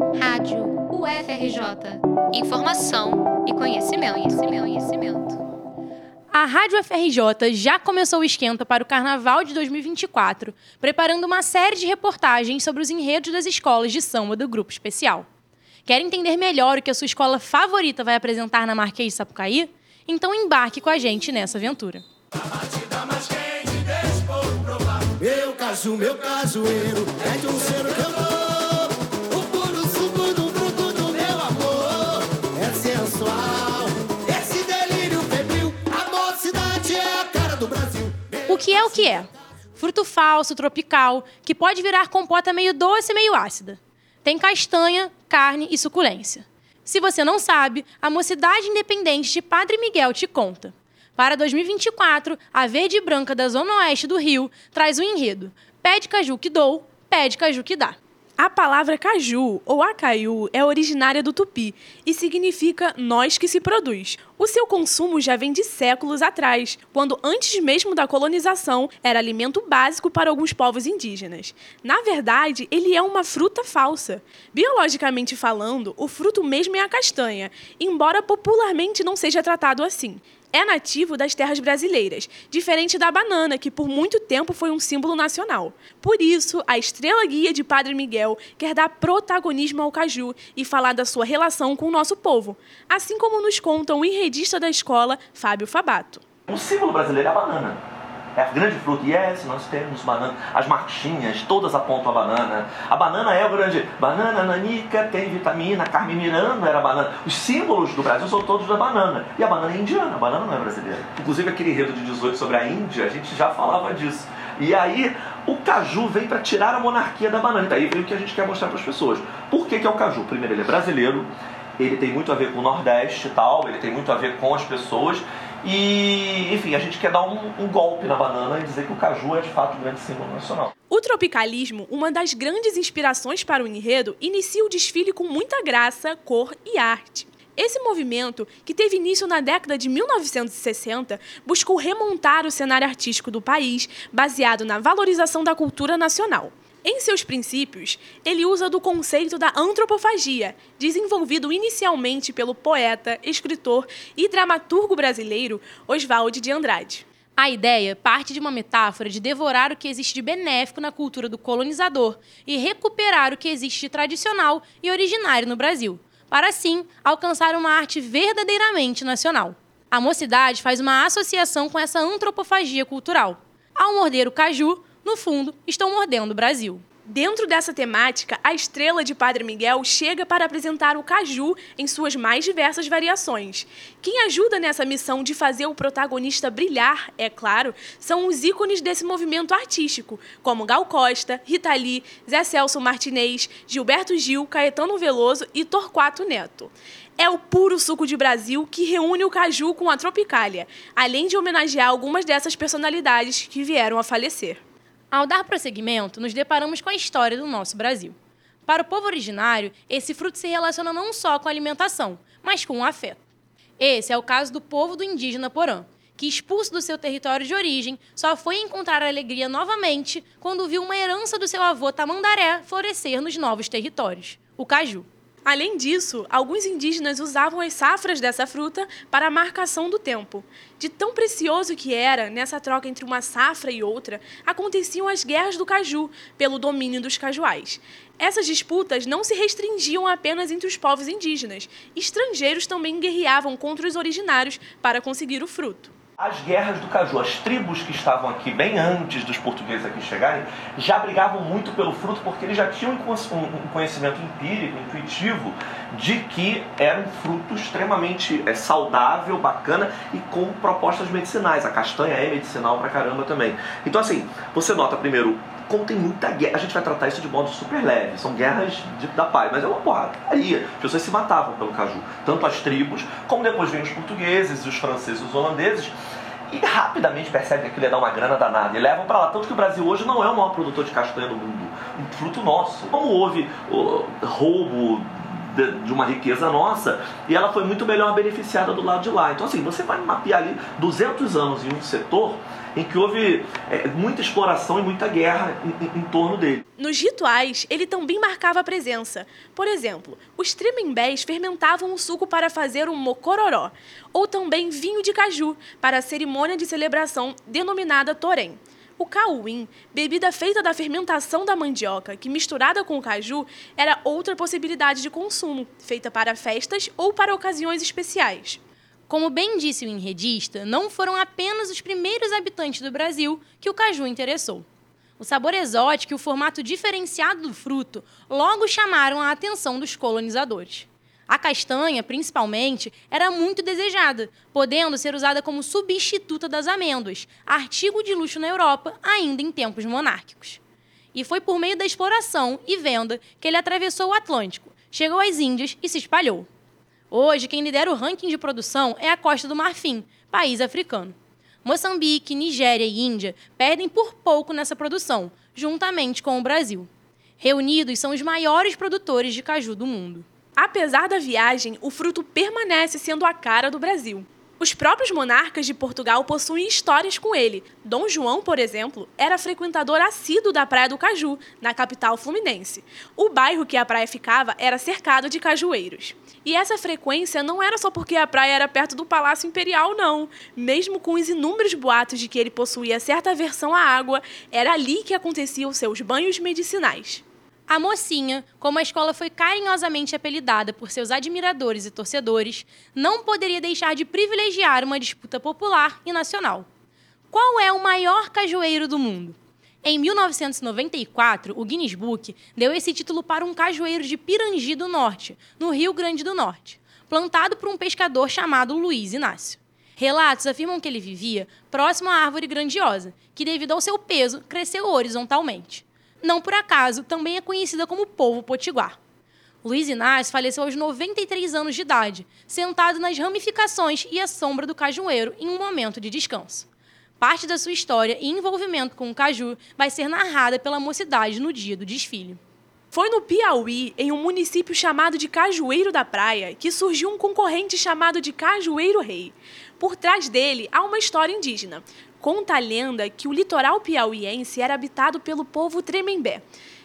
Rádio UFRJ. Informação e conhecimento, conhecimento, conhecimento. A Rádio FRJ já começou o esquenta para o Carnaval de 2024, preparando uma série de reportagens sobre os enredos das escolas de samba do Grupo Especial. Quer entender melhor o que a sua escola favorita vai apresentar na Marquês de Sapucaí? Então embarque com a gente nessa aventura. Meu caso, meu cajueiro, é de um cheiro que eu dou. Que é o que é? Fruto falso, tropical, que pode virar compota meio doce e meio ácida. Tem castanha, carne e suculência. Se você não sabe, a Mocidade Independente de Padre Miguel te conta. Para 2024, a Verde e Branca da Zona Oeste do Rio traz o enredo Pede caju que dou, pede caju que dá. A palavra caju ou acaiu é originária do tupi e significa nós que se produz. O seu consumo já vem de séculos atrás, quando antes mesmo da colonização era alimento básico para alguns povos indígenas. Na verdade, ele é uma fruta falsa. Biologicamente falando, o fruto mesmo é a castanha, embora popularmente não seja tratado assim é nativo das terras brasileiras, diferente da banana, que por muito tempo foi um símbolo nacional. Por isso, a estrela guia de Padre Miguel quer dar protagonismo ao caju e falar da sua relação com o nosso povo, assim como nos conta o enredista da escola, Fábio Fabato. O símbolo brasileiro é a banana. É a grande fruta. E yes, nós temos banana. As marchinhas, todas apontam a banana. A banana é o grande. Banana nanica tem vitamina. Carmen Miranda era banana. Os símbolos do Brasil são todos da banana. E a banana é indiana, a banana não é brasileira. Inclusive aquele enredo de 18 sobre a Índia, a gente já falava disso. E aí o caju vem para tirar a monarquia da banana. E daí vem o que a gente quer mostrar para as pessoas. Por que, que é o caju? Primeiro, ele é brasileiro, ele tem muito a ver com o Nordeste e tal, ele tem muito a ver com as pessoas. E, enfim, a gente quer dar um, um, golpe na banana e dizer que o caju é de fato um grande símbolo nacional. O tropicalismo, uma das grandes inspirações para o enredo, inicia o desfile com muita graça, cor e arte. Esse movimento, que teve início na década de 1960, buscou remontar o cenário artístico do país, baseado na valorização da cultura nacional. Em seus princípios, ele usa do conceito da antropofagia, desenvolvido inicialmente pelo poeta, escritor e dramaturgo brasileiro Oswald de Andrade. A ideia parte de uma metáfora de devorar o que existe de benéfico na cultura do colonizador e recuperar o que existe de tradicional e originário no Brasil, para assim alcançar uma arte verdadeiramente nacional. A mocidade faz uma associação com essa antropofagia cultural. Ao morder o caju, no fundo, estão mordendo o Brasil. Dentro dessa temática, a estrela de Padre Miguel chega para apresentar o caju em suas mais diversas variações. Quem ajuda nessa missão de fazer o protagonista brilhar, é claro, são os ícones desse movimento artístico, como Gal Costa, Rita Lee, Zé Celso Martinez, Gilberto Gil, Caetano Veloso e Torquato Neto. É o puro suco de Brasil que reúne o caju com a tropicália, além de homenagear algumas dessas personalidades que vieram a falecer. Ao dar prosseguimento, nos deparamos com a história do nosso Brasil. Para o povo originário, esse fruto se relaciona não só com a alimentação, mas com o afeto. Esse é o caso do povo do indígena Porã, que, expulso do seu território de origem, só foi encontrar alegria novamente quando viu uma herança do seu avô Tamandaré florescer nos novos territórios, o caju. Além disso, alguns indígenas usavam as safras dessa fruta para a marcação do tempo. De tão precioso que era, nessa troca entre uma safra e outra, aconteciam as guerras do caju, pelo domínio dos cajuais. Essas disputas não se restringiam apenas entre os povos indígenas. Estrangeiros também guerreavam contra os originários para conseguir o fruto. As guerras do caju, as tribos que estavam aqui bem antes dos portugueses aqui chegarem, já brigavam muito pelo fruto porque eles já tinham um conhecimento empírico, intuitivo, de que era um fruto extremamente é, saudável, bacana e com propostas medicinais. A castanha é medicinal pra caramba também. Então, assim, você nota primeiro contém muita guerra. A gente vai tratar isso de modo super leve. São guerras de, da paz, mas é uma porradaria. As pessoas se matavam pelo caju. Tanto as tribos, como depois vêm os portugueses, os franceses, os holandeses. E rapidamente percebem que aquilo ia dar uma grana danada e levam para lá. Tanto que o Brasil hoje não é o maior produtor de castanha do mundo. Um fruto nosso. Como houve roubo de, uma riqueza nossa e ela foi muito melhor beneficiada do lado de lá. Então, assim, você vai mapear ali 200 anos em um setor em que houve é, muita exploração e muita guerra em, em, em, torno dele. Nos rituais, ele também marcava a presença. Por exemplo, os tremembés fermentavam o suco para fazer um mocororó, ou também vinho de caju, para a cerimônia de celebração denominada torém. O cauim, bebida feita da fermentação da mandioca, que misturada com o caju, era outra possibilidade de consumo, feita para festas ou para ocasiões especiais. Como bem disse o enredista, não foram apenas os primeiros habitantes do Brasil que o caju interessou. O sabor exótico e o formato diferenciado do fruto logo chamaram a atenção dos colonizadores. A castanha, principalmente, era muito desejada, podendo ser usada como substituta das amêndoas, artigo de luxo na Europa ainda em tempos monárquicos. E foi por meio da exploração e venda que ele atravessou o Atlântico, chegou às Índias e se espalhou. Hoje, quem lidera o ranking de produção é a Costa do Marfim, país africano. Moçambique, Nigéria e Índia perdem por pouco nessa produção, juntamente com o Brasil. Reunidos, são os maiores produtores de caju do mundo. Apesar da viagem, o fruto permanece sendo a cara do Brasil. Os próprios monarcas de Portugal possuem histórias com ele. Dom João, por exemplo, era frequentador assíduo da Praia do Caju, na capital fluminense. O bairro que a praia ficava era cercado de cajueiros. E essa frequência não era só porque a praia era perto do Palácio Imperial, não. Mesmo com os inúmeros boatos de que ele possuía certa aversão à água, era ali que aconteciam seus banhos medicinais. A mocinha, como a escola foi carinhosamente apelidada por seus admiradores e torcedores, não poderia deixar de privilegiar uma disputa popular e nacional. Qual é o maior cajueiro do mundo? Em 1994, o Guinness Book deu esse título para um cajueiro de Pirangi do Norte, no Rio Grande do Norte, plantado por um pescador chamado Luiz Inácio. Relatos afirmam que ele vivia próximo à árvore grandiosa, que, devido ao seu peso, cresceu horizontalmente não por acaso, também é conhecida como povo potiguar. Luiz Inácio faleceu aos 93 anos de idade, sentado nas ramificações e à sombra do cajueiro em um momento de descanso. Parte da sua história e envolvimento com o caju vai ser narrada pela mocidade no dia do desfile. Foi no Piauí, em um município chamado de Cajueiro da Praia, que surgiu um concorrente chamado de Cajueiro Rei. Por trás dele há uma história indígena. Conta a lenda que o litoral piauiense era habitado pelo povo Tremembé,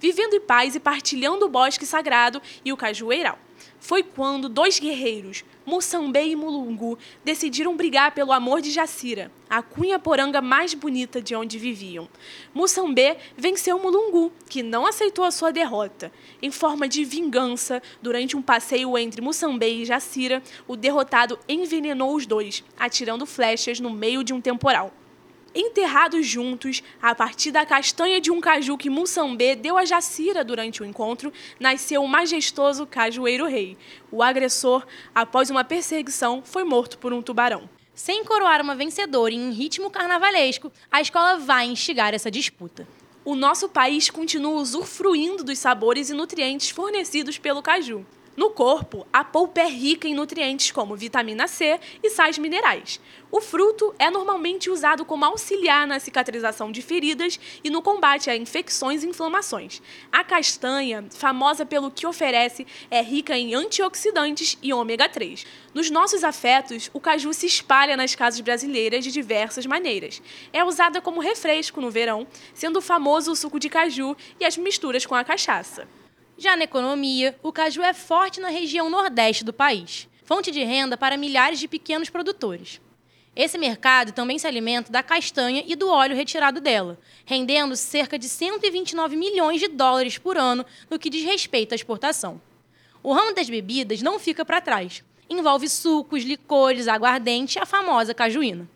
vivendo em paz e partilhando o bosque sagrado e o cajueiral. Foi quando dois guerreiros, Moçambê e Mulungu, decidiram brigar pelo amor de Jacira, a cunha poranga mais bonita de onde viviam. Moçambê venceu Mulungu, que não aceitou a sua derrota. Em forma de vingança, durante um passeio entre Moçambê e Jacira, o derrotado envenenou os dois, atirando flechas no meio de um temporal. Enterrados juntos, a partir da castanha de um caju que Mussambê deu a Jacira durante o encontro, nasceu o majestoso Cajueiro Rei. O agressor, após uma perseguição, foi morto por um tubarão. Sem coroar uma vencedora em ritmo carnavalesco, a escola vai instigar essa disputa. O nosso país continua usufruindo dos sabores e nutrientes fornecidos pelo caju. No corpo, a polpa é rica em nutrientes como vitamina C e sais minerais. O fruto é normalmente usado como auxiliar na cicatrização de feridas e no combate a infecções e inflamações. A castanha, famosa pelo que oferece, é rica em antioxidantes e ômega 3. Nos nossos afetos, o caju se espalha nas casas brasileiras de diversas maneiras. É usada como refresco no verão, sendo famoso o suco de caju e as misturas com a cachaça. Já na economia, o caju é forte na região nordeste do país, fonte de renda para milhares de pequenos produtores. Esse mercado também se alimenta da castanha e do óleo retirado dela, rendendo cerca de 129 milhões de dólares por ano no que diz respeito à exportação. O ramo das bebidas não fica para trás. Envolve sucos, licores, aguardente e a famosa cajuína.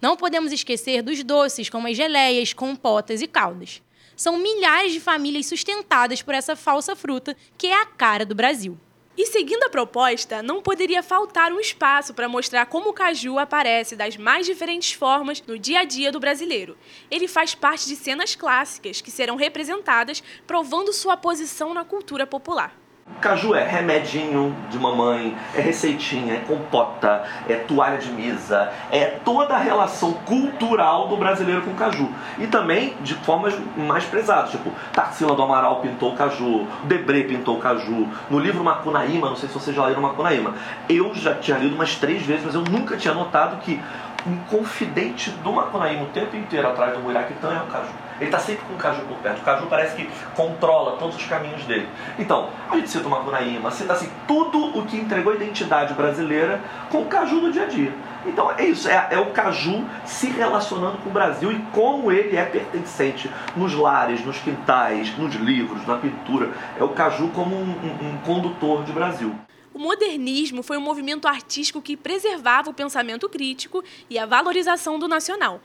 Não podemos esquecer dos doces, como as geleias, compotas e caldas são milhares de famílias sustentadas por essa falsa fruta, que é a cara do Brasil. E seguindo a proposta, não poderia faltar um espaço para mostrar como o caju aparece das mais diferentes formas no dia a dia do brasileiro. Ele faz parte de cenas clássicas que serão representadas, provando sua posição na cultura popular. Caju é remedinho de mamãe, é receitinha, é compota, é toalha de mesa, é toda a relação cultural do brasileiro com caju. E também de formas mais pesadas, tipo, Tarsila do Amaral pintou o caju, Debré pintou o caju, no livro Macunaíma, não sei se vocês já leram Macunaíma, eu já tinha lido umas três vezes, mas eu nunca tinha notado que um confidente do Macunaíma o tempo inteiro atrás do Muiraquitã é o Caju. Ele está sempre com o Caju por perto. O Caju parece que controla todos os caminhos dele. Então, a gente cita o Macunaíma, cita assim, tudo o que entregou a identidade brasileira com o Caju do dia a dia. Então é isso, é, é, o Caju se relacionando com o Brasil e como ele é pertencente nos lares, nos quintais, nos livros, na pintura. É o Caju como um, um, um condutor de Brasil. O modernismo foi um movimento artístico que preservava o pensamento crítico e a valorização do nacional.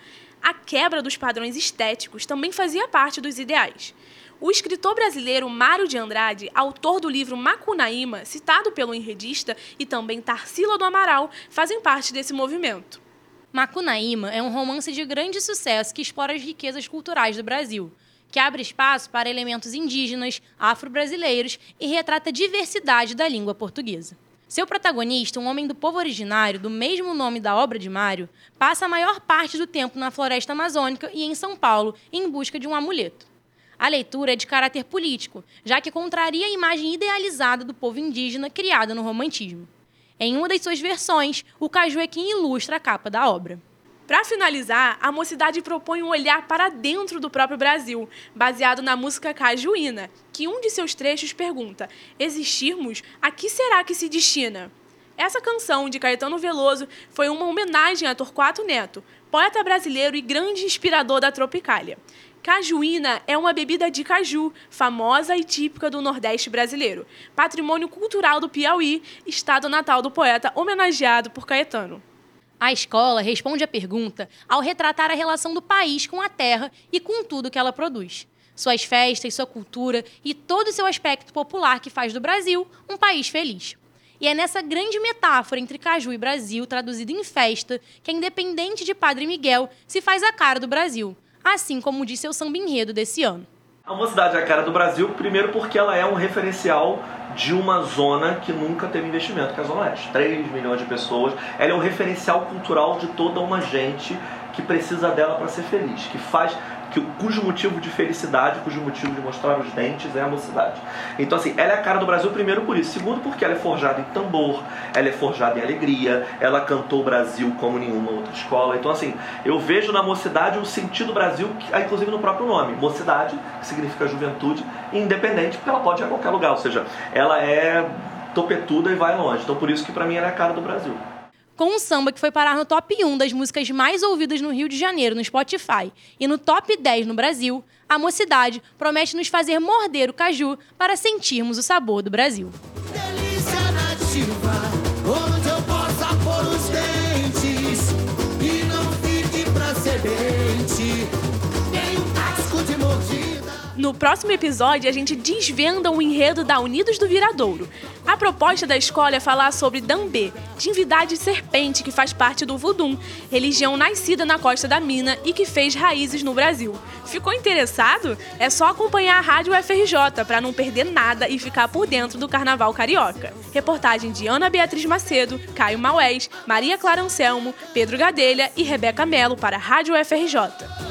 A quebra dos padrões estéticos também fazia parte dos ideais. O escritor brasileiro Mário de Andrade, autor do livro Macunaíma, citado pelo enredista, e também Tarsila do Amaral, fazem parte desse movimento. Macunaíma é um romance de grande sucesso que explora as riquezas culturais do Brasil, que abre espaço para elementos indígenas, afro-brasileiros e retrata a diversidade da língua portuguesa. Seu protagonista, um homem do povo originário, do mesmo nome da obra de Mário, passa a maior parte do tempo na floresta amazônica e em São Paulo em busca de um amuleto. A leitura é de caráter político, já que contraria a imagem idealizada do povo indígena criada no romantismo. Em uma das suas versões, o caju é quem ilustra a capa da obra. Para finalizar, a mocidade propõe um olhar para dentro do próprio Brasil, baseado na música cajuína, que um de seus trechos pergunta: Existirmos, a que será que se destina? Essa canção de Caetano Veloso foi uma homenagem a Torquato Neto, poeta brasileiro e grande inspirador da Tropicália. Cajuína é uma bebida de caju, famosa e típica do Nordeste brasileiro, patrimônio cultural do Piauí, estado natal do poeta homenageado por Caetano. A escola responde à pergunta ao retratar a relação do país com a terra e com tudo que ela produz. Suas festas, sua cultura e todo o seu aspecto popular que faz do Brasil um país feliz. E é nessa grande metáfora entre Caju e Brasil, traduzida em festa, que a Independente de Padre Miguel se faz a cara do Brasil, assim como disse o samba enredo desse ano. A Mocidade é a cara do Brasil, primeiro porque ela é um referencial de uma zona que nunca teve investimento, que é a Zona Oeste. 3 milhões de pessoas. Ela é um referencial cultural de toda uma gente que precisa dela para ser feliz, que faz que, cujo motivo de felicidade, cujo motivo de mostrar os dentes é a mocidade. Então, assim, ela é a cara do Brasil, primeiro por isso. Segundo, porque ela é forjada em tambor, ela é forjada em alegria, ela cantou o Brasil como nenhuma outra escola. Então, assim, eu vejo na mocidade o sentido Brasil, inclusive no próprio nome. Mocidade, que significa juventude, independente, porque ela pode ir a qualquer lugar. Ou seja, ela é topetuda e vai longe. Então, por isso que para mim ela é a cara do Brasil com um samba que foi parar no top 1 das músicas mais ouvidas no Rio de Janeiro, no Spotify, e no top 10 no Brasil, a mocidade promete nos fazer morder o caju para sentirmos o sabor do Brasil. Delícia nativa, onde eu possa pôr os dentes e não fique pra semente, nem um casco de mordida. No próximo episódio, a gente desvenda o enredo da Unidos do Viradouro. A proposta da escola é falar sobre Dambê, divindade serpente que faz parte do Vudum, religião nascida na costa da Mina e que fez raízes no Brasil. Ficou interessado? É só acompanhar a Rádio FRJ para não perder nada e ficar por dentro do Carnaval Carioca. Reportagem de Ana Beatriz Macedo, Caio Maués, Maria Clara Anselmo, Pedro Gadelha e Rebeca Melo para a Rádio FRJ.